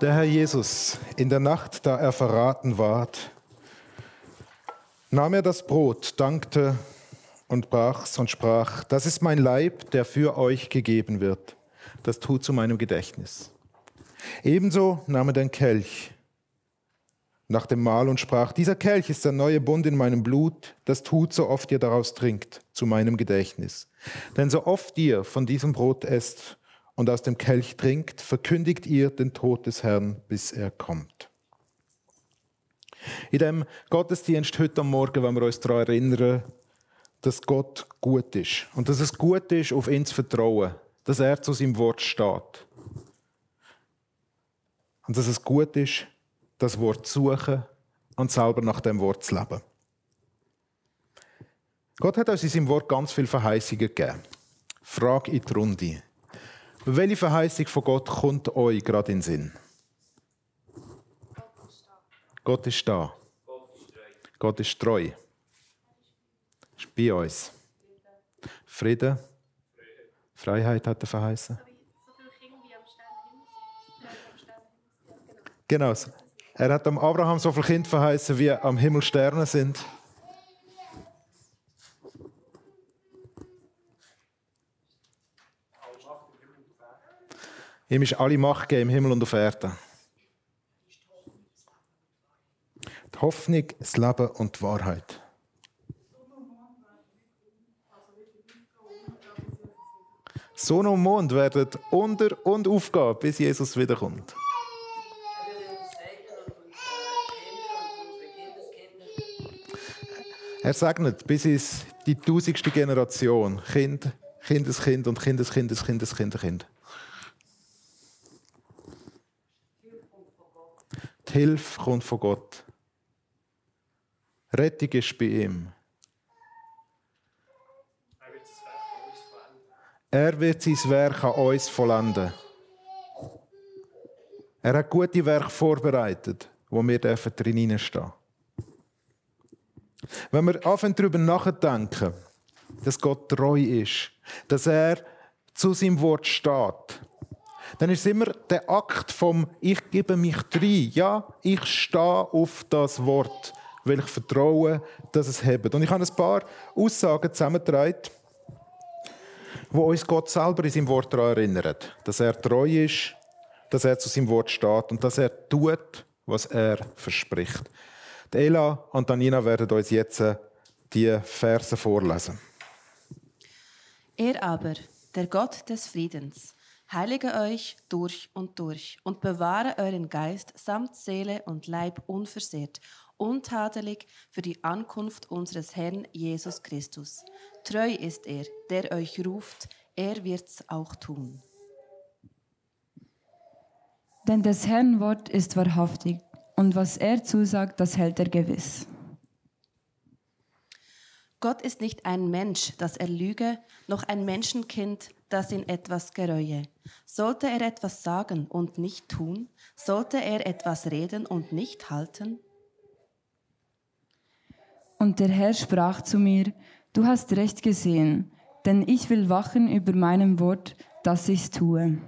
Der Herr Jesus, in der Nacht, da er verraten ward, nahm er das Brot, dankte und brach's und sprach, das ist mein Leib, der für euch gegeben wird. Das tut zu meinem Gedächtnis. Ebenso nahm er den Kelch nach dem Mahl und sprach, dieser Kelch ist der neue Bund in meinem Blut, das tut, so oft ihr daraus trinkt, zu meinem Gedächtnis. Denn so oft ihr von diesem Brot esst und aus dem Kelch trinkt, verkündigt ihr den Tod des Herrn, bis er kommt. In dem Gottesdienst heute am Morgen, wenn wir uns daran erinnern, dass Gott gut ist und dass es gut ist, auf ihn zu vertrauen, dass er zu seinem Wort steht. Und dass es gut ist, das Wort zu suchen und selber nach dem Wort zu leben. Gott hat uns in seinem Wort ganz viele Verheißungen gegeben. Frage in die Runde. Welche Verheißung von Gott kommt euch gerade in den Sinn? Gott ist da. Gott ist treu. Ist bei uns. Frieden. Freiheit hat er verheißen. Genau. Er hat am Abraham so viele Kinder verheißen, wie am Himmel Sterne sind. Ihm ist alle Macht gegeben im Himmel und auf Erden. Die Hoffnung, das Leben und die Wahrheit. Sonne und Mond werden unter und aufgehen, bis Jesus wiederkommt. Er segnet bis ins die tausendste Generation Kind, Kindeskind und Kindeskindes, Kindeskind, Kind. Hilfe kommt von Gott. Rettung ist bei ihm. Er wird sein Werk an uns vollenden. Er hat gute Werke vorbereitet, wo wir drin stehen Wenn wir anfangen darüber nachdenken, dass Gott treu ist, dass er zu seinem Wort steht, dann ist es immer der Akt vom Ich gebe mich rein. Ja, ich stehe auf das Wort, weil ich vertraue, dass es hebt. Und ich habe ein paar Aussagen zusammengetragen, wo uns Gott selber in seinem Wort daran erinnert, dass er treu ist, dass er zu seinem Wort steht und dass er tut, was er verspricht. Die Ela und Anina werden uns jetzt die Verse vorlesen. Er aber, der Gott des Friedens, heilige euch durch und durch und bewahre euren Geist samt Seele und Leib unversehrt untadelig für die Ankunft unseres Herrn Jesus Christus. Treu ist er, der euch ruft, er wird's auch tun. Denn des Herrn Wort ist wahrhaftig, und was er zusagt, das hält er gewiss. Gott ist nicht ein Mensch, dass er lüge, noch ein Menschenkind, das ihn etwas gereue. Sollte er etwas sagen und nicht tun? Sollte er etwas reden und nicht halten? Und der Herr sprach zu mir, du hast recht gesehen, denn ich will wachen über meinem Wort, dass ich's tue.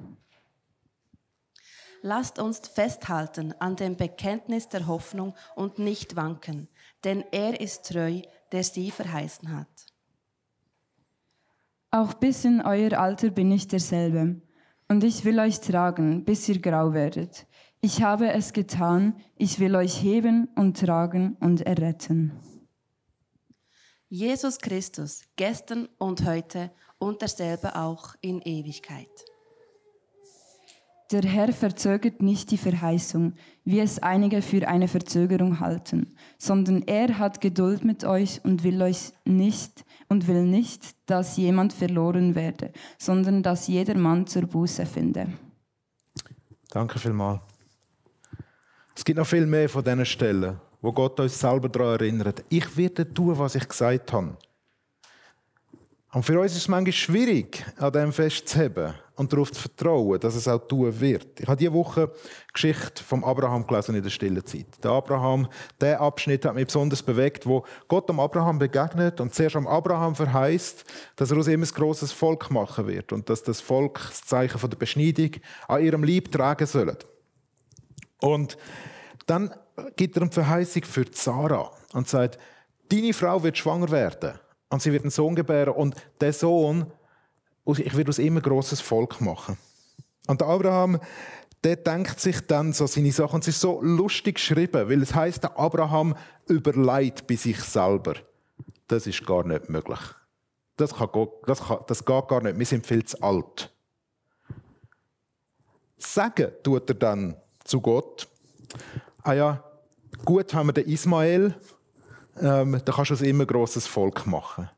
Lasst uns festhalten an dem Bekenntnis der Hoffnung und nicht wanken, denn er ist treu, der sie verheißen hat. Auch bis in euer Alter bin ich derselbe, und ich will euch tragen, bis ihr grau werdet. Ich habe es getan, ich will euch heben und tragen und erretten. Jesus Christus, gestern und heute und derselbe auch in Ewigkeit. Der Herr verzögert nicht die Verheißung, wie es einige für eine Verzögerung halten, sondern er hat Geduld mit euch und will euch nicht und will nicht, dass jemand verloren werde, sondern dass jeder Mann zur Buße finde. Danke vielmals. Es gibt noch viel mehr von diesen Stellen wo Gott uns selber daran erinnert. Ich werde tun, was ich gesagt habe. Und für uns ist es manchmal schwierig, an dem festzuheben und darauf zu vertrauen, dass es auch tun wird. Ich habe diese Woche die Geschichte vom Abraham gelesen in der stillen Zeit. Der Abraham, der Abschnitt hat mich besonders bewegt, wo Gott am Abraham begegnet und zuerst am Abraham verheißt, dass er aus ihm ein grosses Volk machen wird und dass das Volk das Zeichen von der Beschneidung an ihrem Lieb tragen soll. Und dann gibt er eine Verheißung für Sarah und sagt, deine Frau wird schwanger werden und sie wird einen Sohn gebären und der Sohn, ich werde aus ihm ein grosses Volk machen. Und Abraham, der denkt sich dann so seine Sachen und es ist so lustig geschrieben, weil es heißt, der Abraham überlegt bei sich selber. Das ist gar nicht möglich. Das, kann, das, kann, das geht gar nicht. Wir sind viel zu alt. Sagen tut er dann zu Gott, ah ja, gut haben wir den Ismael, ähm, da kannst du aus immer grosses Volk machen.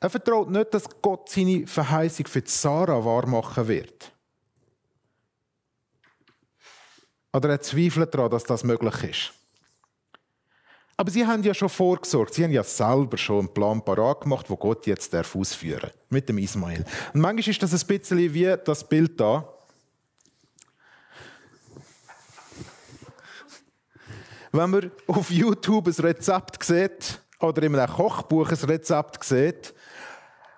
Er vertraut nicht, dass Gott seine Verheißung für Sarah wahrmachen wird. Oder er zweifelt daran, dass das möglich ist. Aber sie haben ja schon vorgesorgt. Sie haben ja selber schon einen Plan parat gemacht, wo Gott jetzt ausführen darf. Mit dem Ismael. Und manchmal ist das ein bisschen wie das Bild da. Wenn man auf YouTube ein Rezept sieht oder in einem Kochbuch ein Rezept sieht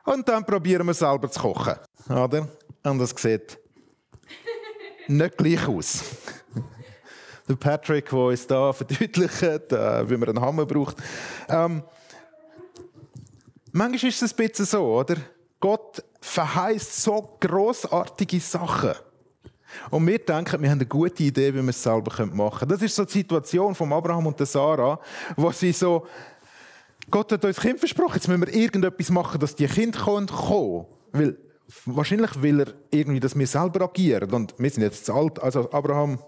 und dann probieren wir selber zu kochen. Oder? Und das sieht nicht gleich aus. Der Patrick, der uns da verdeutlicht, wie man einen Hammer braucht. Ähm, manchmal ist es ein bisschen so, oder? Gott verheißt so großartige Sachen. Und wir denken, wir haben eine gute Idee, wie wir es selber machen können. Das ist so die Situation von Abraham und der Sarah, wo sie so, Gott hat uns Kind versprochen, jetzt müssen wir irgendetwas machen, dass die Kinder kommen. Weil wahrscheinlich will er irgendwie, dass wir selber agieren. Und wir sind jetzt zu alt. Also Abraham,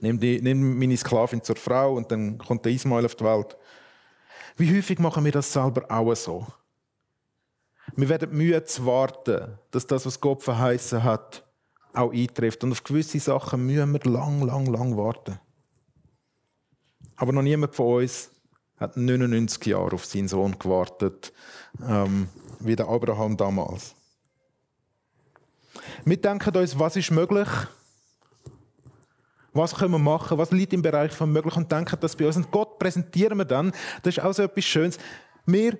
nimm, die, nimm meine Sklavin zur Frau und dann kommt der Ismael auf die Welt. Wie häufig machen wir das selber auch so? Wir werden Mühe zu warten, dass das, was Gott verheißen hat, auch eintrifft. Und auf gewisse Sachen müssen wir lang, lang, lang warten. Aber noch niemand von uns hat 99 Jahre auf seinen Sohn gewartet, ähm, wie der Abraham damals. Wir denken uns, was ist möglich? Was können wir machen? Was liegt im Bereich von möglich? Und denken das bei uns. Und Gott präsentieren wir dann. Das ist auch so etwas Schönes. Wir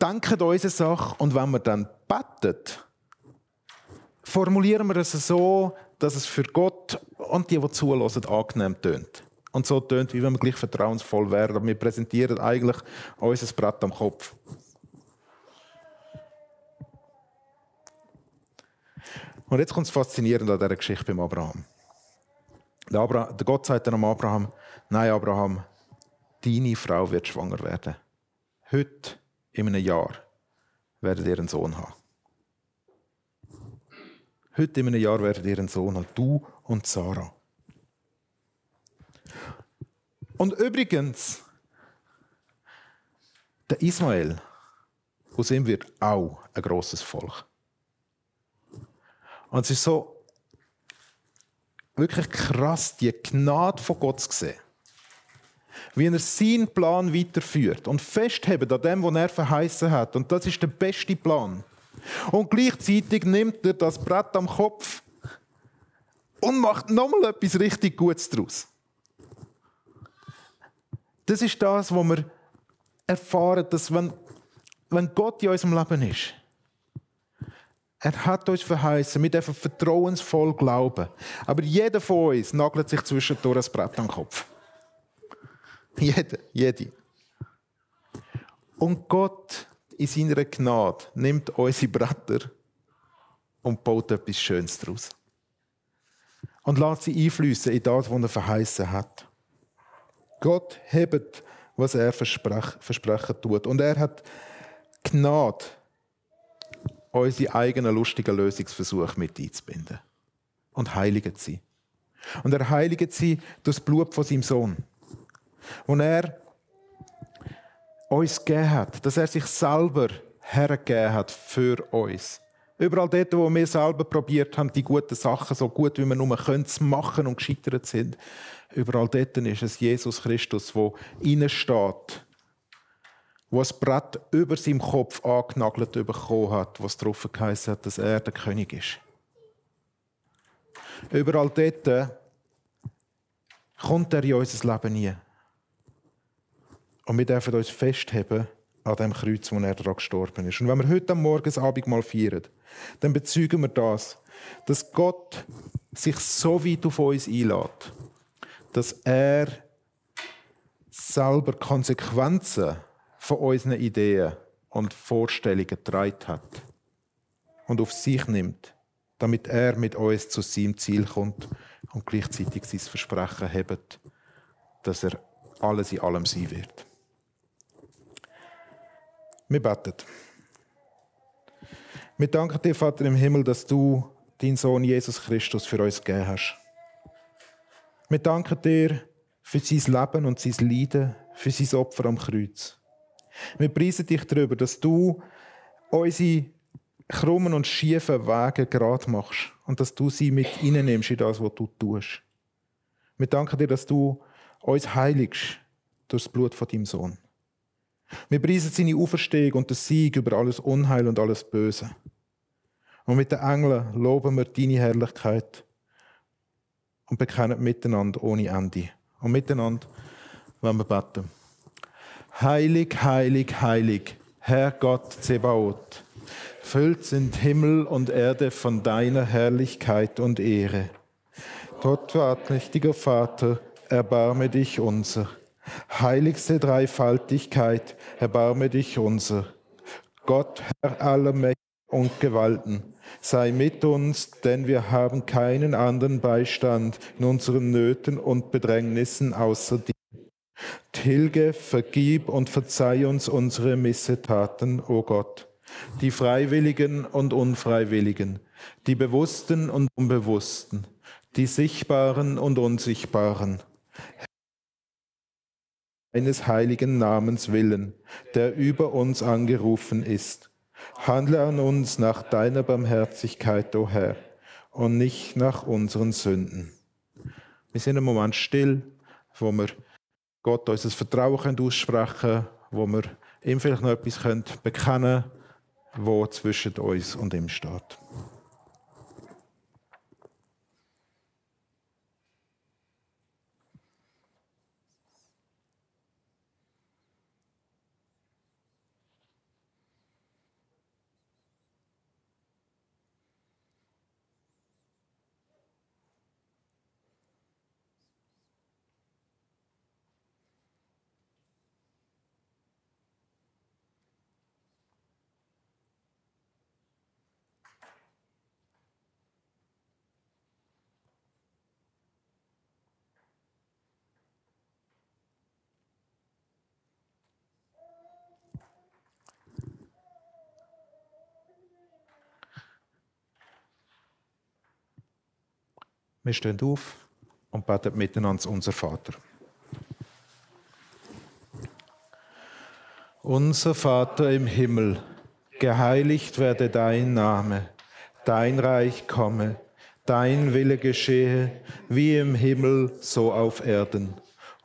denken unsere Sache und wenn wir dann beten, formulieren wir es so, dass es für Gott und die, die zulassen, angenehm tönt. Und so tönt, wie wenn wir gleich vertrauensvoll wären. Wir präsentieren eigentlich unser Brett am Kopf. Und jetzt kommt es faszinierend an dieser Geschichte beim Abraham. Der, Abraham, der Gott sagt dann am Abraham: Nein, Abraham, deine Frau wird schwanger werden. Heute, in einem Jahr, werdet ihr einen Sohn haben. Heute in einem Jahr werdet ihr einen Sohn haben, du und Sarah. Und übrigens, der Ismael, aus ihm wird auch ein großes Volk. Und es ist so wirklich krass, die Gnade von Gott zu sehen. Wie er seinen Plan weiterführt und festhält an dem, was er verheißen hat. Und das ist der beste Plan. Und gleichzeitig nimmt er das Brett am Kopf und macht nochmal etwas richtig Gutes daraus. Das ist das, was wir erfahren, dass wenn, wenn Gott in unserem Leben ist, er hat uns verheißen, wir dürfen vertrauensvoll glauben. Aber jeder von uns nagelt sich zwischendurch ein Brett am Kopf. Jeder, jede. Und Gott in seiner Gnade nimmt unsere Bretter und baut etwas Schönes daraus. Und lässt sie einfließen in das, was er verheißen hat. Gott hebt, was er versprechen tut. Und er hat Gnade, unsere eigenen lustigen Lösungsversuche mit einzubinden. Und heiligt sie. Und er heiligt sie durch das Blut von seinem Sohn. Und er uns gegeben hat, dass er sich selber hergegeben hat für uns. Überall dort, wo wir selber probiert haben, die guten Sachen so gut wie wir nur können zu machen und gescheitert sind, überall dort ist es Jesus Christus, wo steht, wo das Brett über seinem Kopf angenagelt bekommen hat, was darauf geheißen hat, dass er der König ist. Überall dort kommt er in unser Leben nie. Und wir dürfen uns festheben an dem Kreuz, wo er daran gestorben ist. Und wenn wir heute am Morgen das Abendmahl feiern, dann bezeugen wir das, dass Gott sich so weit auf uns einlädt, dass er selber Konsequenzen von unseren Ideen und Vorstellungen getragen hat und auf sich nimmt, damit er mit uns zu seinem Ziel kommt und gleichzeitig sein Versprechen hebt, dass er alles in allem sein wird. Wir beten. Wir danken dir, Vater im Himmel, dass du deinen Sohn Jesus Christus für uns gegeben hast. Wir danken dir für sein Leben und sein Leiden, für sein Opfer am Kreuz. Wir preisen dich darüber, dass du unsere krummen und schiefen Wege gerade machst und dass du sie mit nimmst in das, was du tust. Wir danken dir, dass du uns heiligst durch das Blut von deinem Sohn. Wir preisen seine Auferstehung und den Sieg über alles Unheil und alles Böse. Und mit den Engeln loben wir deine Herrlichkeit und bekennen miteinander ohne Ende. Und miteinander wollen wir beten. Heilig, heilig, heilig, Herr Gott Zebaoth, füllt sind Himmel und Erde von deiner Herrlichkeit und Ehre. Gott, allmächtiger Vater, erbarme dich unser. Heiligste Dreifaltigkeit, erbarme dich unser. Gott, Herr aller Mächte und Gewalten, sei mit uns, denn wir haben keinen anderen Beistand in unseren Nöten und Bedrängnissen außer dir. Tilge, vergib und verzeih uns unsere Missetaten, o Gott, die Freiwilligen und Unfreiwilligen, die Bewussten und Unbewussten, die Sichtbaren und Unsichtbaren. Eines heiligen Namens willen, der über uns angerufen ist. Handle an uns nach deiner Barmherzigkeit, o oh Herr, und nicht nach unseren Sünden. Wir sind im Moment still, wo wir Gott unser Vertrauen aussprechen können, wo wir ihm vielleicht noch etwas bekennen können, wo zwischen uns und ihm steht. Wir stehen auf und beten miteinander unser Vater. Unser Vater im Himmel, geheiligt werde dein Name, dein Reich komme, dein Wille geschehe, wie im Himmel, so auf Erden.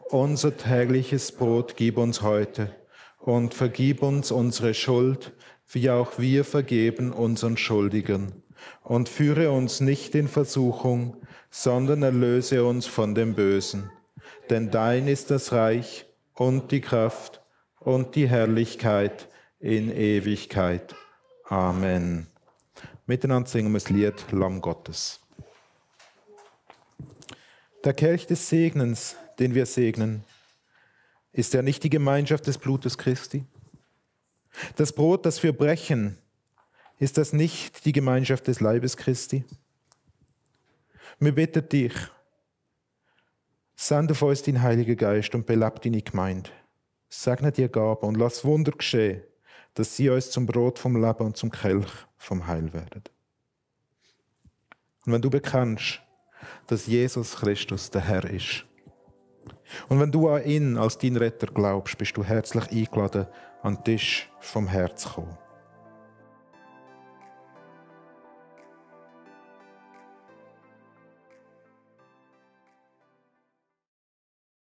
Unser tägliches Brot gib uns heute und vergib uns unsere Schuld, wie auch wir vergeben unseren Schuldigen. Und führe uns nicht in Versuchung, sondern erlöse uns von dem Bösen. Denn dein ist das Reich und die Kraft und die Herrlichkeit in Ewigkeit. Amen. Miteinander singen wir das Lied Lamm Gottes. Der Kelch des Segnens, den wir segnen, ist er nicht die Gemeinschaft des Blutes Christi? Das Brot, das wir brechen, ist das nicht die Gemeinschaft des Leibes Christi? Wir bitten dich, send auf uns deinen Heiligen Geist und belab deine Gemeinde. Segne dir Gaben und lass Wunder geschehen, dass sie uns zum Brot vom Leben und zum Kelch vom Heil werden. Und wenn du bekennst, dass Jesus Christus der Herr ist, und wenn du an ihn als dein Retter glaubst, bist du herzlich eingeladen, an den Tisch vom Herz zu kommen.